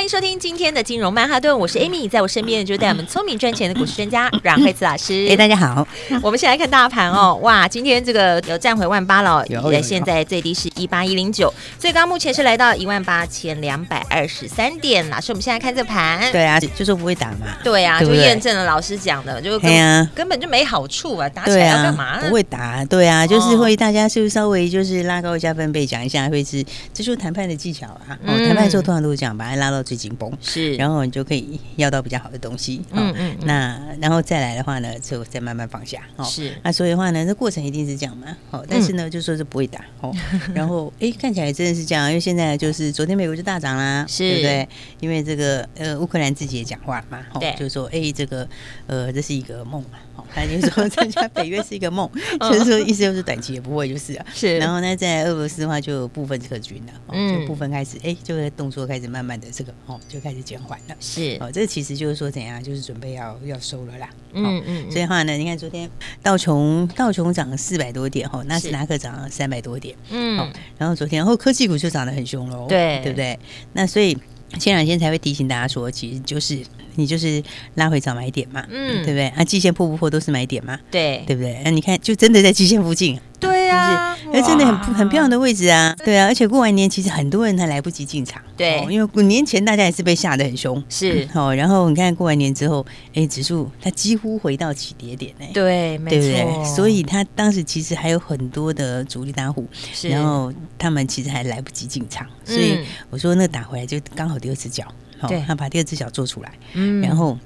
欢迎收听今天的金融曼哈顿，我是 Amy，在我身边的就是带我们聪明赚钱的股市专家阮慧慈老师。哎，大家好，我们先来看大盘哦，哇，今天这个有站回万八了，也现在最低是一八一零九，最高目前是来到一万八千两百二十三点。老师，我们现在看这盘，对啊，就说不会打嘛，对啊，就验证了老师讲的，就根啊根本就没好处啊，打起来要干嘛？呢？不会打，对啊，就是会大家是不是稍微就是拉高一下分贝，讲一下会是，这就是谈判的技巧啊。哦，谈判的时候通常都是这样，把它拉到最紧绷。是，然后你就可以要到比较好的东西。嗯嗯，那然后再来的话呢，就再慢慢放下。哦，是。那所以的话呢，这过程一定是这样嘛。好，但是呢，就说是不会打。哦，然后哎，看起来真的是这样，因为现在就是昨天美国就大涨啦，是，对不对？因为这个呃，乌克兰自己也讲话嘛，对，就是说哎，这个呃，这是一个梦嘛。好，他就说参加北约是一个梦，就是说意思就是短期也不会就是啊。是。然后呢，在俄罗斯的话就部分撤军了，就部分开始哎，这个动作开始慢慢的这个哦，就开始减缓了。是哦，这其实就是说怎样，就是准备要要收了啦。嗯嗯。所以的话呢，你看昨天道琼道琼涨了四百多点哈，纳斯达克涨了三百多点。嗯。然后昨天然后科技股就涨得很凶喽。对。对不对？那所以前两天才会提醒大家说，其实就是你就是拉回找买点嘛。嗯。对不对？啊，季线破不破都是买点嘛。对。对不对？那你看，就真的在季线附近。对呀，哎，真的很很漂亮的位置啊，对啊，而且过完年其实很多人还来不及进场，对，因为年前大家也是被吓得很凶，是。哦，然后你看过完年之后，哎，指数它几乎回到起跌点呢，对，没错，所以它当时其实还有很多的主力大户，然后他们其实还来不及进场，所以我说那打回来就刚好第二只脚，对，他把第二只脚做出来，嗯，然后。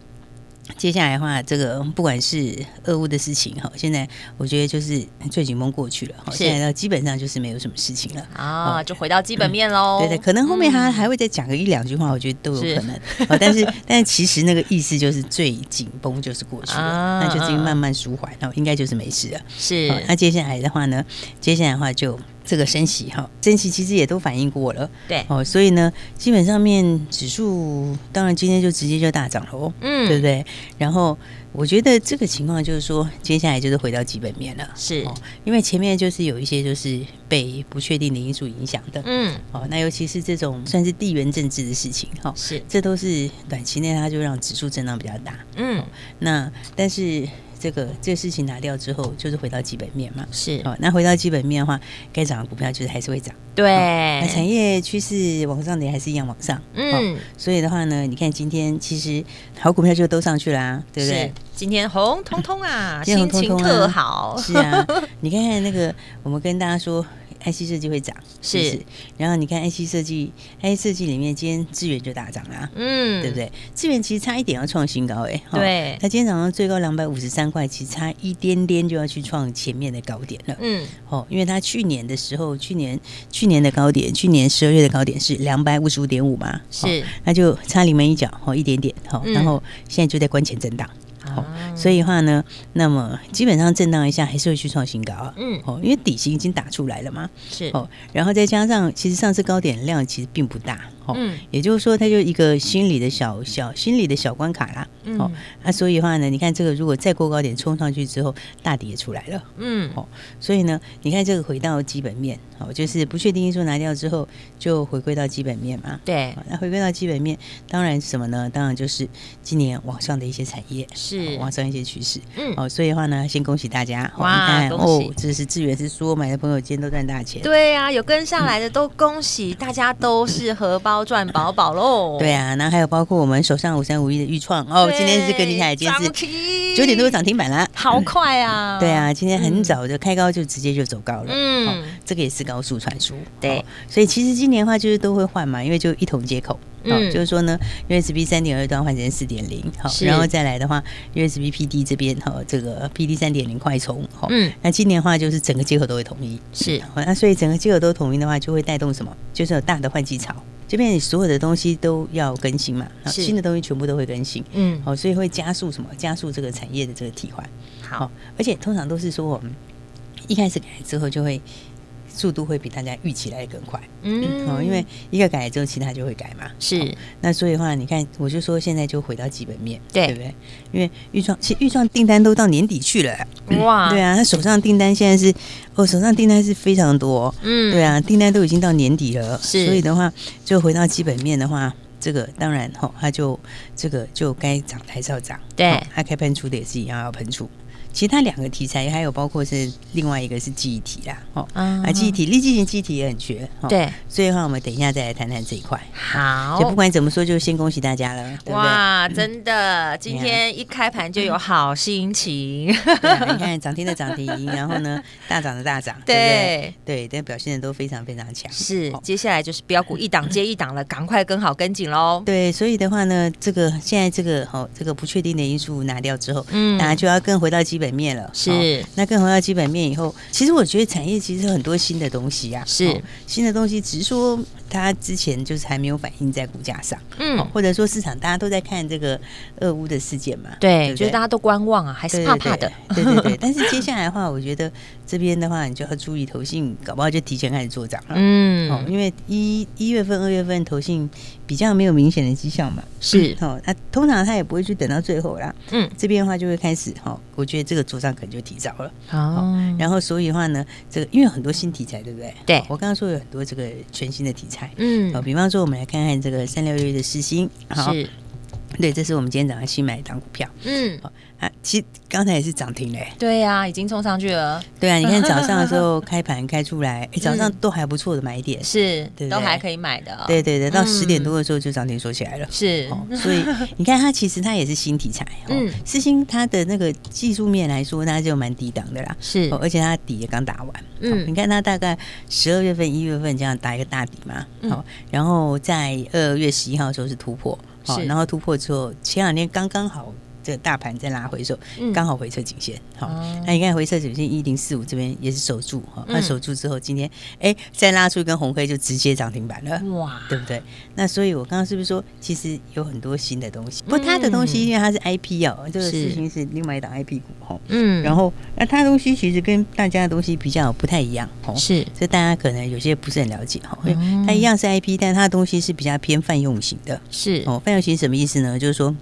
接下来的话，这个不管是俄乌的事情哈，现在我觉得就是最紧绷过去了，是现在呢基本上就是没有什么事情了啊，就回到基本面喽。对对，可能后面他还会再讲个一两句话，我觉得都有可能。是但是 但是其实那个意思就是最紧绷就是过去了，啊、那就慢慢舒缓，那应该就是没事了。是，那接下来的话呢，接下来的话就。这个升息哈，升息其实也都反映过了，对。哦，所以呢，基本上面指数当然今天就直接就大涨了哦，嗯，对不对？然后我觉得这个情况就是说，接下来就是回到基本面了，是。哦，因为前面就是有一些就是被不确定的因素影响的，嗯，哦，那尤其是这种算是地缘政治的事情哈，是，这都是短期内它就让指数震荡比较大，嗯，那但是。这个这个事情拿掉之后，就是回到基本面嘛。是哦，那回到基本面的话，该涨的股票就是还是会涨。对，那产业趋势往上的还是一样往上。嗯，所以的话呢，你看今天其实好股票就都上去啦啊，对不对？今天红彤彤啊，心情特好。是啊，你看看那个，我们跟大家说。IC 设计会涨，是，是。然后你看 IC 设计，IC 设计里面今天智源就大涨啦，嗯，对不对？智源其实差一点要创新高，哎，对，它今天早上最高两百五十三块，其实差一点点就要去创前面的高点了，嗯，哦，因为它去年的时候，去年去年的高点，去年十二月的高点是两百五十五点五嘛，是，那就差临门一脚，哦，一点点，好，然后现在就在关前震荡。哦，所以的话呢，那么基本上震荡一下还是会去创新高啊。嗯，哦，因为底型已经打出来了嘛。是哦，然后再加上其实上次高点量其实并不大。哦，嗯，也就是说，它就一个心理的小小心理的小关卡啦。嗯，哦，那所以的话呢，你看这个如果再过高点冲上去之后，大底也出来了。嗯，哦，所以呢，你看这个回到基本面，哦，就是不确定因素拿掉之后，就回归到基本面嘛。对，那回归到基本面，当然什么呢？当然就是今年往上的一些产业是往上一些趋势。嗯，哦，所以的话呢，先恭喜大家。哇，你看哦，这是志远是说买的朋友今天都赚大钱。对啊，有跟上来的都恭喜，大家都是荷包。赚饱饱喽！对啊，然后还有包括我们手上五三五一的预创哦，今天是更厉害，今天是九点多涨停板了，好快啊！对啊，今天很早就开高，就直接就走高了。嗯，这个也是高速传输，对、哦，所以其实今年的话就是都会换嘛，因为就一同接口，嗯、哦，就是说呢，USB 三点二端换成四点零，好，然后再来的话，USB PD 这边哈、哦，这个 PD 三点零快充，好、哦，嗯，那今年的话就是整个接口都会统一，是，那所以整个接口都统一的话，就会带动什么？就是有大的换机潮，这边所有的东西都要更新嘛，新的东西全部都会更新，嗯，好，所以会加速什么？加速这个产业的这个替换，好，而且通常都是说我们一开始改之后就会。速度会比大家预期来的更快，嗯，哦，因为一个改了之后，其他就会改嘛，是。哦、那所以的话，你看，我就说现在就回到基本面，对，对不对？因为预创，其实预创订单都到年底去了，哇，对啊，他手上订单现在是，哦，手上订单是非常多，嗯，对啊，订单都已经到年底了，是。所以的话，就回到基本面的话，这个当然，哈、哦，他就这个就该涨还是要涨，对，他、哦、开喷出的也是一样要喷出。其他两个题材还有包括是另外一个是记忆体啦，哦，啊，记忆体、立积型记忆体也很缺，对，所以的话我们等一下再来谈谈这一块。好，就不管怎么说，就先恭喜大家了，哇，真的，今天一开盘就有好心情。对啊，你看涨停的涨停，然后呢 大涨的大涨，对对，但表现的都非常非常强。是，接下来就是标股一档接一档了，赶快跟好跟紧喽。对，所以的话呢，这个现在这个好这个不确定的因素拿掉之后，嗯，大家就要更回到基本。本面了是、哦，那更回到基本面以后，其实我觉得产业其实很多新的东西呀、啊，是、哦、新的东西，只是说它之前就是还没有反映在股价上，嗯、哦，或者说市场大家都在看这个俄乌的事件嘛，对，觉得大家都观望啊，还是怕怕的，对对对，对，对。但是接下来的话，我觉得这边的话，你就要注意投信，搞不好就提前开始做涨了，嗯，哦，因为一一月份、二月份投信比较没有明显的迹象嘛，是，哦，那通常他也不会去等到最后啦，嗯，这边的话就会开始，哈、哦，我觉得这。个做涨可能就提早了，好、哦，然后所以的话呢，这个因为很多新题材，对不对？对，我刚刚说有很多这个全新的题材，嗯，好，比方说我们来看看这个三六六的四星，好，对，这是我们今天早上新买的档股票，嗯，好。啊，其实刚才也是涨停嘞，对呀、啊，已经冲上去了。对啊，你看 早上的时候开盘开出来，哎，早上都还不错的买点，是，都还可以买的、哦。对对对，到十点多的时候就涨停锁起来了。是、哦，所以 你看它其实它也是新题材。嗯，四星它的那个技术面来说，它就蛮低档的啦。是、哦，而且它底也刚打完。嗯，你看它大概十二月份、一月份这样打一个大底嘛。好、嗯，然后在二月十一号的时候是突破。好，然后突破之后，前两天刚刚好。这个大盘在拉回的时候，刚好回撤颈线，好、嗯，那你看回撤颈线一零四五这边也是守住哈，那、嗯、守住之后，今天哎再拉出一根红 K 就直接涨停板了，哇，对不对？那所以我刚刚是不是说，其实有很多新的东西？不过它的东西因为它是 IP 哦，这个事情是另外一档 IP 股哈，嗯，然后那它的东西其实跟大家的东西比较不太一样，是，所以大家可能有些不是很了解哈，它一样是 IP，但它的东西是比较偏泛用型的，是。哦，泛用型什么意思呢？就是说。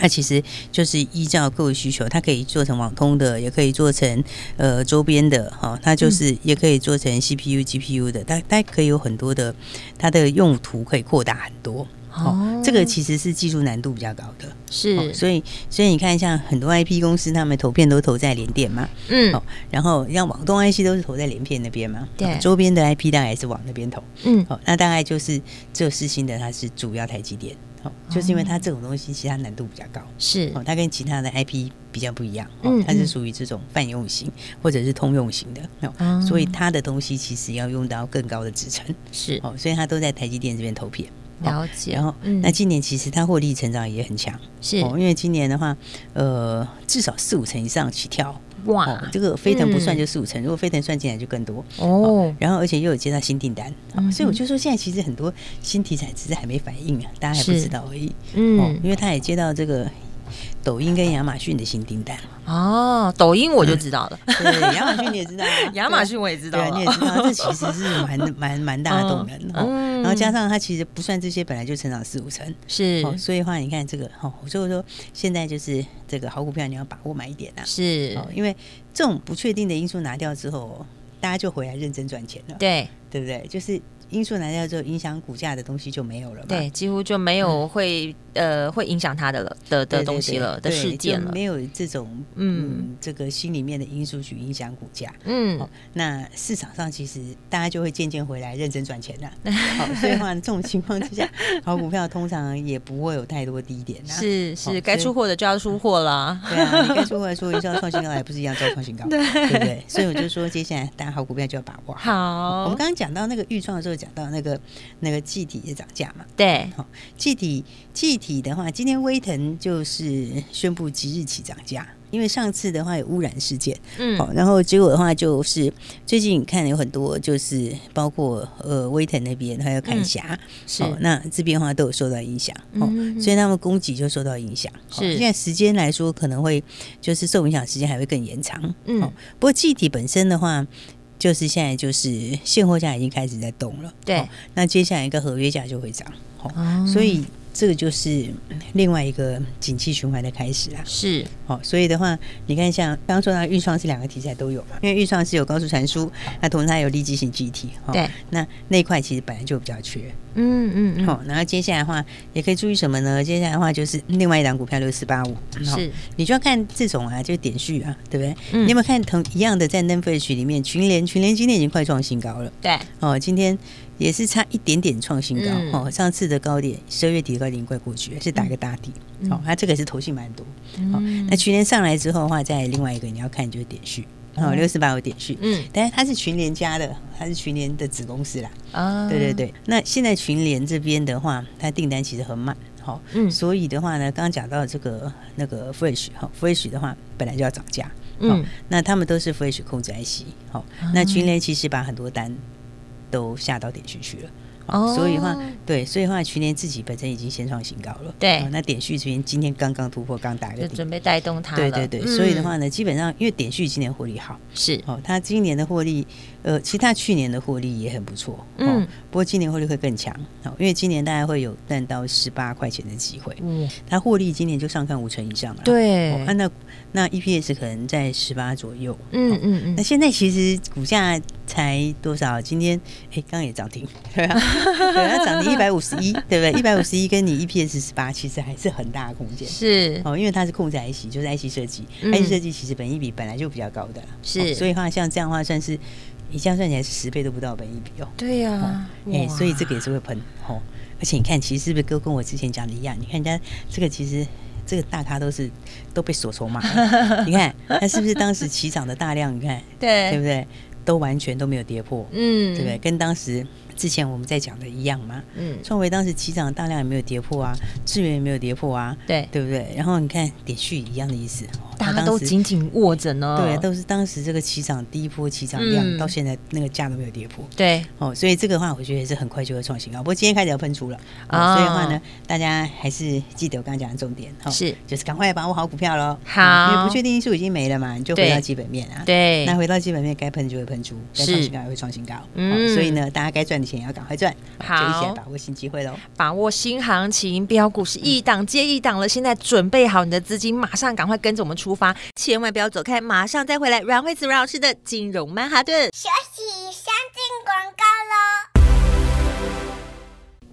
它其实就是依照各位需求，它可以做成网通的，也可以做成呃周边的哈。它就是也可以做成 CPU、GPU 的，它它可以有很多的，它的用途可以扩大很多。哦，这个其实是技术难度比较高的，是。所以所以你看，像很多 IP 公司，他们投片都投在联电嘛，嗯，哦，然后像网通 IC 都是投在联片那边嘛，对，周边的 IP 大概是往那边投，嗯，好，那大概就是这个世芯的，它是主要台积电。哦，就是因为它这种东西，其他难度比较高，是。哦，它跟其他的 IP 比较不一样，哦，它是属于这种泛用型或者是通用型的，哦，所以它的东西其实要用到更高的制程，是。哦，所以它都在台积电这边投片，了解。然后，那今年其实它获利成长也很强，是。哦，因为今年的话，呃，至少四五成以上起跳。哇、哦，这个飞腾不算就四五成，嗯，如果飞腾算进来就更多哦，哦。然后而且又有接到新订单，嗯，所以我就说现在其实很多新题材只是还没反应啊，大家还不知道而已。嗯，哦，因为他也接到这个。抖音跟亚马逊的新订单。哦，抖音我就知道了，嗯、对，亚马逊你也知道，亚马逊我也知道，对，你也知道，这其实是蛮蛮蛮大的动能，嗯，然后加上它其实不算这些，本来就成长四五成，是，哦，所以的话你看这个，哦，所以说现在就是这个好股票你要把握买一点啊，是，哦，因为这种不确定的因素拿掉之后，大家就回来认真赚钱了，对，对不对？就是。因素拿掉之后，影响股价的东西就没有了嘛？对，几乎就没有会、嗯、呃会影响他的了的的东西了的事件了，没有这种嗯这个心里面的因素去影响股价。嗯、哦，那市场上其实大家就会渐渐回来认真赚钱了。好、哦，所以的话这种情况之下，好股票通常也不会有太多低点。是是，该、哦、出货的就要出货了。对啊，你该出货的说一定要创新高，还不是一样在创新高？对对不对？所以我就说，接下来大家好股票就要把握好。好，我们刚刚讲到那个预创的时候，讲到那个那个气体的涨价嘛。对，好，气体记体的话，今天威腾就是宣布即日起涨价。因为上次的话有污染事件，嗯，好，然后结果的话就是最近你看有很多就是包括呃威腾那边还有凯霞，嗯、是，那这边的话都有受到影响，哦、嗯，所以他们供给就受到影响，是，现在时间来说可能会就是受影响时间还会更延长，嗯，不过气体本身的话，就是现在就是现货价已经开始在动了，对，那接下来一个合约价就会涨，好、哦，所以。这个就是另外一个景气循环的开始啦。是，哦，所以的话，你看像刚刚说到预创是两个题材都有嘛，因为预创是有高速传输，那同时它有立即型记忆体，对，那那一块其实本来就比较缺。嗯嗯嗯。好，然后接下来的话也可以注意什么呢？接下来的话就是另外一档股票六四八五，是，你就要看这种啊，就点序啊，对不对？嗯。你有没有看同一样的在 Flash 里面群联？群联今天已经快创新高了。对。哦，今天。也是差一点点创新高，嗯、哦，上次的高点十二月底的高点快过去了，是打个大底，嗯、哦，它这个是投信蛮多，嗯、哦，那去年上来之后的话，再另外一个你要看就是点序，哦，六四八有点序，嗯，但是它是群联家的，它是群联的子公司啦，啊，对对对，那现在群联这边的话，它订单其实很慢，好、哦，嗯，所以的话呢，刚刚讲到这个那个 Fresh 哈、哦、，Fresh 的话本来就要涨价，嗯、哦，那他们都是 Fresh 控制 IC，好、哦，那群联其实把很多单。都下到点序去了，哦，所以的话，对，所以的话，去年自己本身已经先创新高了，对，那点序这边今天刚刚突破，刚打个底，准备带动它，对对对，所以的话呢，基本上因为点序今年获利好，是。哦，它今年的获利。呃，其他去年的获利也很不错，嗯，不过今年获利会更强，哦，因为今年大概会有赚到十八块钱的机会，嗯，它获利今年就上看五成以上了，对，哦，那那 EPS 可能在十八左右，嗯嗯嗯，那现在其实股价才多少？今天哎，刚刚也涨停，对啊，对，它涨停一百五十一，对不对？一百五十一跟你 EPS 十八，其实还是很大的空间，是哦，因为它是控制 IC，就是 IC 设计，IC 设计其实本益比本来就比较高的，是，所以话像这样的话算是。你这样算起来是十倍都不到本益比哦。对呀、啊，哎、哦欸，所以这个也是会喷哦。而且你看，其实是不是跟跟我之前讲的一样？你看人家这个其实这个大咖都是都被锁筹码。你看，那是不是当时起涨的大量？你看，对对不对？都完全都没有跌破，嗯，对不对？跟当时之前我们在讲的一样嘛。嗯，创维当时起涨大量也没有跌破啊，智源也没有跌破啊，对对不对？然后你看点序一样的意思。大家都紧紧握着呢，对，都是当时这个起涨第一波起涨量，嗯、到现在那个价都没有跌破，对，哦，所以这个的话，我觉得也是很快就会创新高。不过今天开始要喷出了，哦，所以的话呢，大家还是记得我刚刚讲的重点，是，就是赶快把握好股票喽。好，因为不确定因素已经没了嘛，你就回到基本面啊，对，那回到基本面，该喷就会喷出，该创新高也会创新高，嗯，所以呢，大家该赚的钱也要赶快赚，好，就一起来把握新机会喽，把握新行情，标股是一档接一档了，现在准备好你的资金，马上赶快跟着我们出发，千万。不要走开，马上再回来。阮惠子阮老师的金融曼哈顿，休息，先进广告。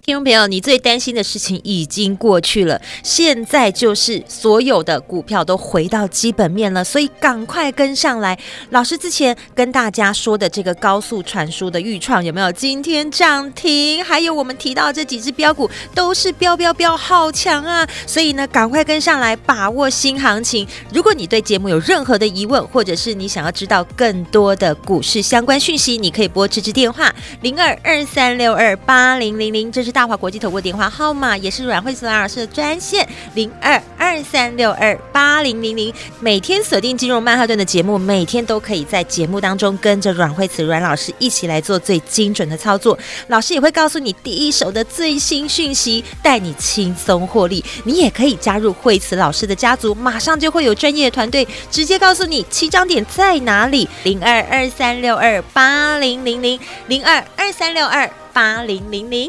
听众朋友，你最担心的事情已经过去了，现在就是所有的股票都回到基本面了，所以赶快跟上来。老师之前跟大家说的这个高速传输的预创有没有今天涨停？还有我们提到这几只标股都是标标标，好强啊！所以呢，赶快跟上来，把握新行情。如果你对节目有任何的疑问，或者是你想要知道更多的股市相关讯息，你可以拨这支电话零二二三六二八零零零，这是大华国际投顾电话号码也是阮慧慈老师的专线零二二三六二八零零零，每天锁定金融曼哈顿的节目，每天都可以在节目当中跟着阮慧慈阮老师一起来做最精准的操作。老师也会告诉你第一手的最新讯息，带你轻松获利。你也可以加入慧慈老师的家族，马上就会有专业的团队直接告诉你七张点在哪里。零二二三六二八零零零零二二三六二八零零零。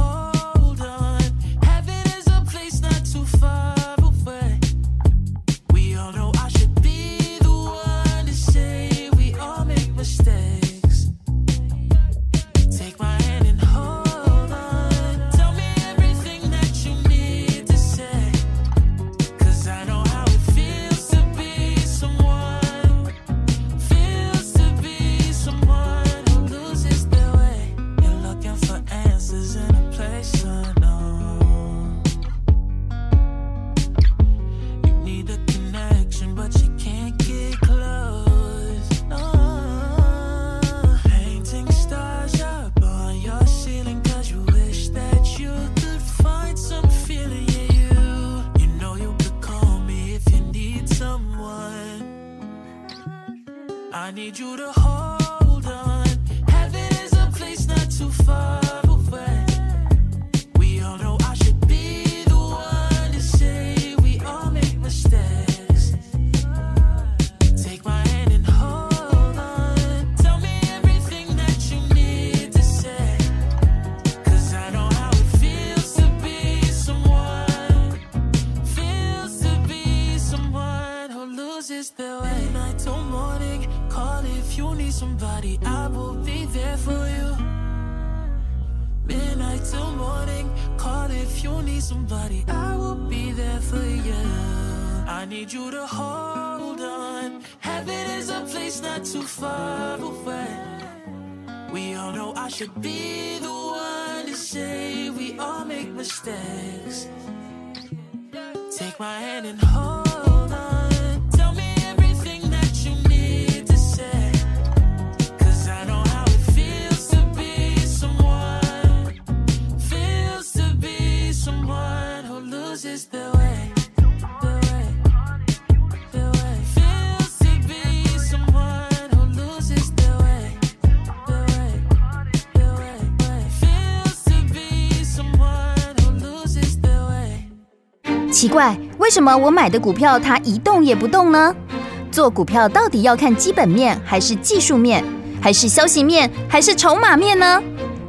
need somebody, I will be there for you. I need you to hold on. Heaven is a place not too far away. We all know I should be the one to say we all make mistakes. Take my hand and hold. 奇怪，为什么我买的股票它一动也不动呢？做股票到底要看基本面，还是技术面，还是消息面，还是筹码面呢？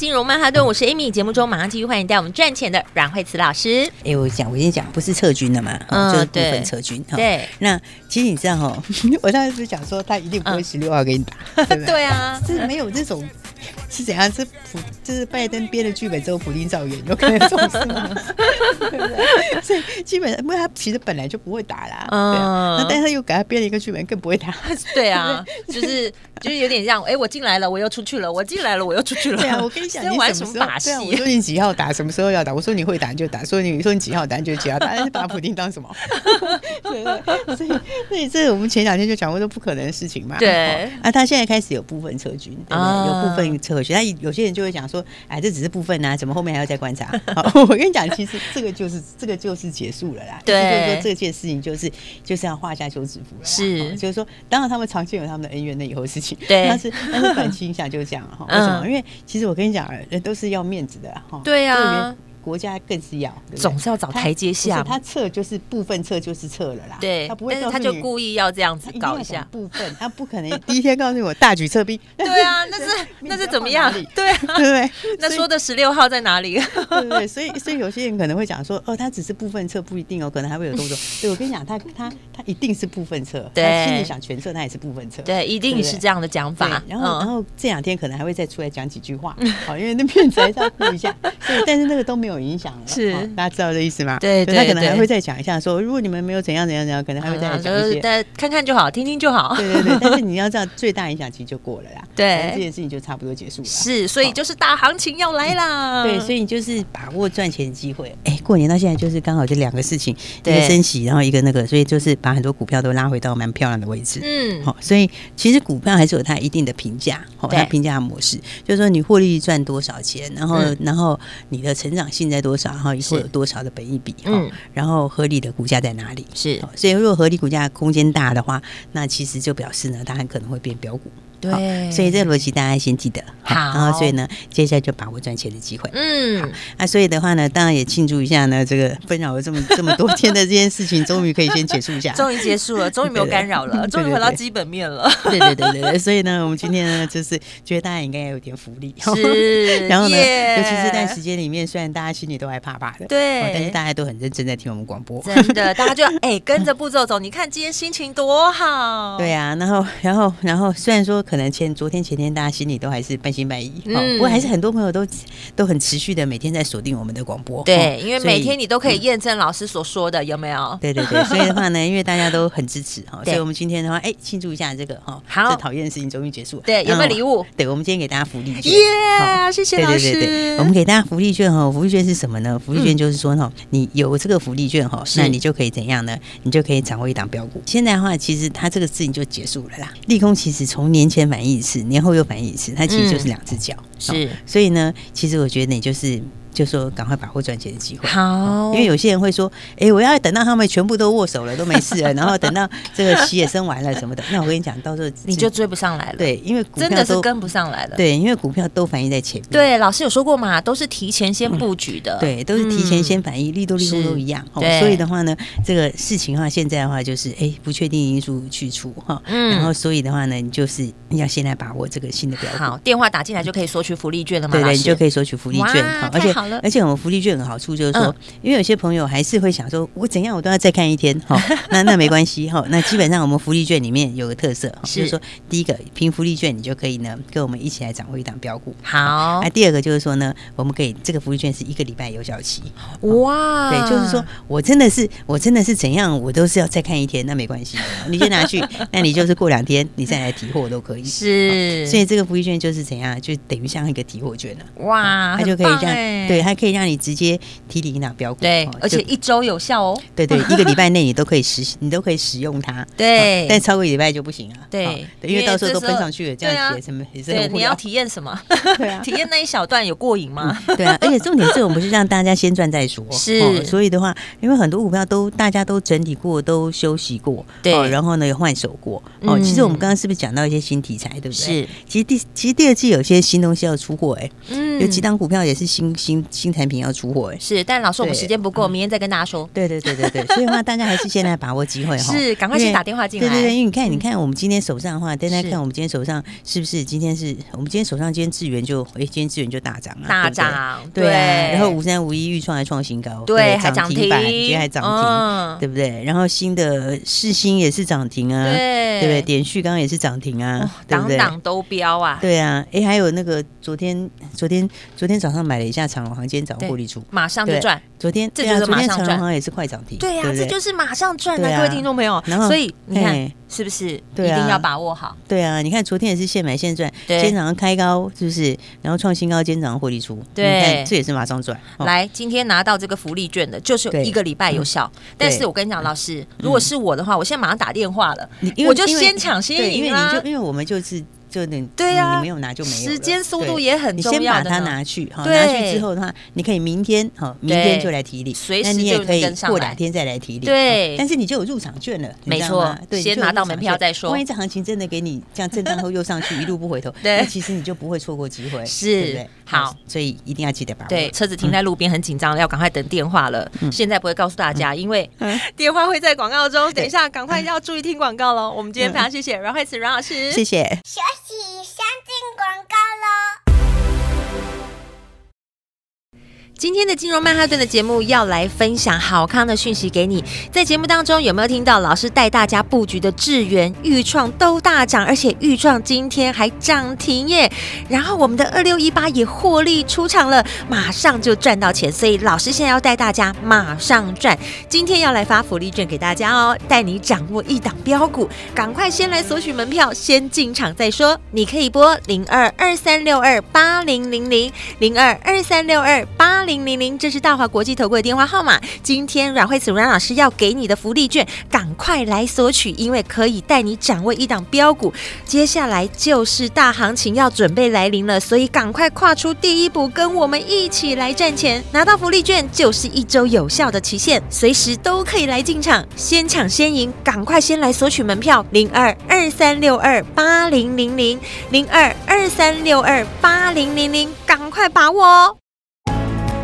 金融曼哈顿，我是 Amy。节目中马上继续欢迎带我们赚钱的阮慧慈老师。哎，我讲，我先讲，不是撤军了嘛，嗯，就是部分撤军。对，那其实你知道哈，我当时是讲说他一定不会十六号给你打，对不对？对啊，是没有这种。是怎样？是普，就是拜登编的剧本之后，普丁造演，有可能这种事吗？对不对？所以基本上，因为他其实本来就不会打啦，嗯，对啊，那但是他又给他编了一个剧本，更不会打。对啊，就是就是有点像，哎，我进来了，我又出去了，我进来了，我又出去了。对啊，我跟你讲，你玩什么把戏？我说你几号打，什么时候要打？我说你会打你就打，说你说你几号打你就几号打，但是把普丁当什么？对 对，所以所以这我们前两天就讲过，说不可能的事情嘛。对啊，他现在开始有部分撤军，对不对？有部分撤。他有些人就会讲说，哎，这只是部分啊，怎么后面还要再观察？好，我跟你讲，其实这个就是这个就是结束了啦。对，就是说这件事情就是就是要画下休止符了。是，就是说，当然他们长期有他们的恩怨，那以后事情。对，但是但是短期影响就是这样哈。为什么？因为其实我跟你讲，人都是要面子的哈。对呀。国家更是要，总是要找台阶下。他撤就是部分撤就是撤了啦。对，他不会，但是他就故意要这样子搞一下部分，他不可能 第一天告诉我大举撤兵。对啊，那是那是怎么样？对啊，对不对？那说的十六号在哪里？对对，所以所以有些人可能会讲说，哦，他只是部分撤，不一定哦，可能还会有动作。对，我跟你讲，他他他一定是部分撤，他心里想全撤，他也是部分撤。对，一定是这样的讲法。然后然后这两天可能还会再出来讲几句话，好，因为那片子还是要顾一下。对，但是那个都没有影响了。是。大家知道这意思吗？对，对，他可能还会再讲一下，说如果你们没有怎样怎样怎样，可能还会再讲一些，但看看就好，听听就好。对对对，但是你要知道，最大影响其实就过了啦。对，这件事情就差不多结束了。是，所以就是大行情要来啦。对，所以你就是把握赚钱的机会。哎，过年到现在就是刚好就两个事情，一个升息，然后一个那个，所以就是把很多股票都拉回到蛮漂亮的位置。嗯，好，所以其实股票还是有它一定的评价，好，它评价模式，就是说你获利赚多少钱，然后然后你的成长性在多少，然后以后有多少的。本益比，嗯，然后合理的股价在哪里？是，所以如果合理股价空间大的话，那其实就表示呢，它很可能会变标股。对，所以这个逻辑大家先记得。好，然后所以呢，接下来就把握赚钱的机会。嗯，那所以的话呢，当然也庆祝一下呢，这个纷扰了这么这么多天的这件事情，终于可以先结束一下，终于结束了，终于没有干扰了，终于回到基本面了。对对对对对，所以呢，我们今天呢，就是觉得大家应该也有点福利，是，然后呢，尤其是这段时间里面，虽然大家心里都害怕怕的，对，但是大家都很认真在听我们广播，真的，大家就哎跟着步骤走，你看今天心情多好。对啊，然后然后然后虽然说。可能前昨天前天大家心里都还是半信半疑，嗯，不过还是很多朋友都都很持续的每天在锁定我们的广播，对，因为每天你都可以验证老师所说的有没有？对对对，所以的话呢，因为大家都很支持哈，所以我们今天的话，哎，庆祝一下这个哈，好，这讨厌的事情终于结束了。对，有没有礼物？对，我们今天给大家福利券，耶，谢谢老师。对对对，我们给大家福利券哈，福利券是什么呢？福利券就是说哈，你有这个福利券哈，那你就可以怎样呢？你就可以掌握一档标股。现在的话，其实它这个事情就结束了啦。利空其实从年前反应一次，年。后又反应一次，它其实就是两只脚，是，所以呢，其实我觉得你就是。就说赶快把握赚钱的机会，好，因为有些人会说，哎，我要等到他们全部都握手了，都没事了，然后等到这个息也升完了什么的，那我跟你讲，到时候 你就追不上来了。对，因为股票真的是跟不上来了。对，因为股票都反映在前面。对，老师有说过嘛，都是提前先布局的。对，都是提前先反应，利多利空都一样。对，所以的话呢，这个事情的话，现在的话就是，哎，不确定因素去除哈。嗯。然后，所以的话呢，你就是要先来把握这个新的标的。好，电话打进来就可以索取福利券了嘛？对对，你就可以索取福利券。好，而且好了。而且我们福利券的好处就是说，嗯、因为有些朋友还是会想说，我怎样我都要再看一天，哈、哦，那那没关系，哈、哦，那基本上我们福利券里面有个特色，是就是说，第一个凭福利券你就可以呢跟我们一起来掌握一档标股，好。那、啊、第二个就是说呢，我们可以这个福利券是一个礼拜有效期，哇，对，就是说我真的是我真的是怎样我都是要再看一天，那没关系，你先拿去，那你就是过两天你再来提货都可以，是。所以这个福利券就是怎样，就等于像一个提货券了，哇，它就可以这样，对，它可以让你直接提领一档标股，对，而且一周有效哦，对对，一个礼拜内你都可以实，你都可以使用它，对，但超过一礼拜就不行了，对，因为到时候都分上去了，这样写什么也是对。你要体验什么？对啊，体验那一小段有过瘾吗？对啊，而且重点是我们不是让大家先赚再说，是，所以的话，因为很多股票都大家都整理过，都休息过，对，然后呢也换手过，哦，其实我们刚刚是不是讲到一些新题材，对不对？是，其实第其实第二季有些新东西要出货，哎，嗯，有几档股票也是新新新产品要出货，哎，是，但老师我们时间不够，明天再跟大家说。对对对对对，所以的话大家还是现在把握机会哈，是，赶快先打电话进来。对对对，因为你看，你看我们今天手上的话，大家看我们今天手上是不是？今天是我们今天手上今天智源就哎，今天智源就大涨了，大涨，对，然后五三五一预创还创新高，对，还涨停板，今天还涨停，对不对？然后新的世新也是涨停啊，对，对不对？点序刚刚也是涨停啊，档档都标啊，对啊，哎，还有那个昨天昨天昨天早上买了一下长荣航，今天早上获利出，马上就赚。昨天这就是马上赚，长荣航也是快涨停，对呀，这就是马上赚的，各位听众朋友。所以你看是不是一定要把握好？对啊，你看昨天也是现买现赚，今天早上开高是不是？然后创新高，今天早上获利出，对，这也是马上赚。来，今天拿到这个福利券的，就是一个礼拜有效。但是我跟你讲，老师，如果是我的话，我现在马上打电话了，我就先抢先赢啊，因为因为我们就是。就你对呀，你没有拿就没有。时间速度也很重要。你先把它拿去，哈，拿去之后的话，你可以明天哈，明天就来提领，随时你也可以过两天再来提领。对，但是你就有入场券了，没错。对，先拿到门票再说。万一这行情真的给你这样震荡后又上去，一路不回头，那其实你就不会错过机会，是？好，所以一定要记得把握。对，车子停在路边很紧张，要赶快等电话了。现在不会告诉大家，因为电话会在广告中。等一下，赶快要注意听广告喽。我们今天非常谢谢阮慧慈阮老师，谢谢。休息三。进广告喽。今天的金融曼哈顿的节目要来分享好康的讯息给你。在节目当中有没有听到老师带大家布局的智原、钰创都大涨，而且钰创今天还涨停耶。然后我们的二六一八也获利出场了，马上就赚到钱。所以老师现在要带大家马上赚。今天要来发福利券给大家哦，带你掌握一档标股，赶快先来索取门票，先进场再说。你可以拨零二二三六二八零零零零二二三六二八。零零零，这是大华国际投顾的电话号码。今天阮慧慈阮老师要给你的福利券，赶快来索取，因为可以带你掌握一档标股。接下来就是大行情要准备来临了，所以赶快跨出第一步，跟我们一起来赚钱。拿到福利券就是一周有效的期限，随时都可以来进场，先抢先赢，赶快先来索取门票。零二二三六二八零零零零二二三六二八零零零，赶快把握哦。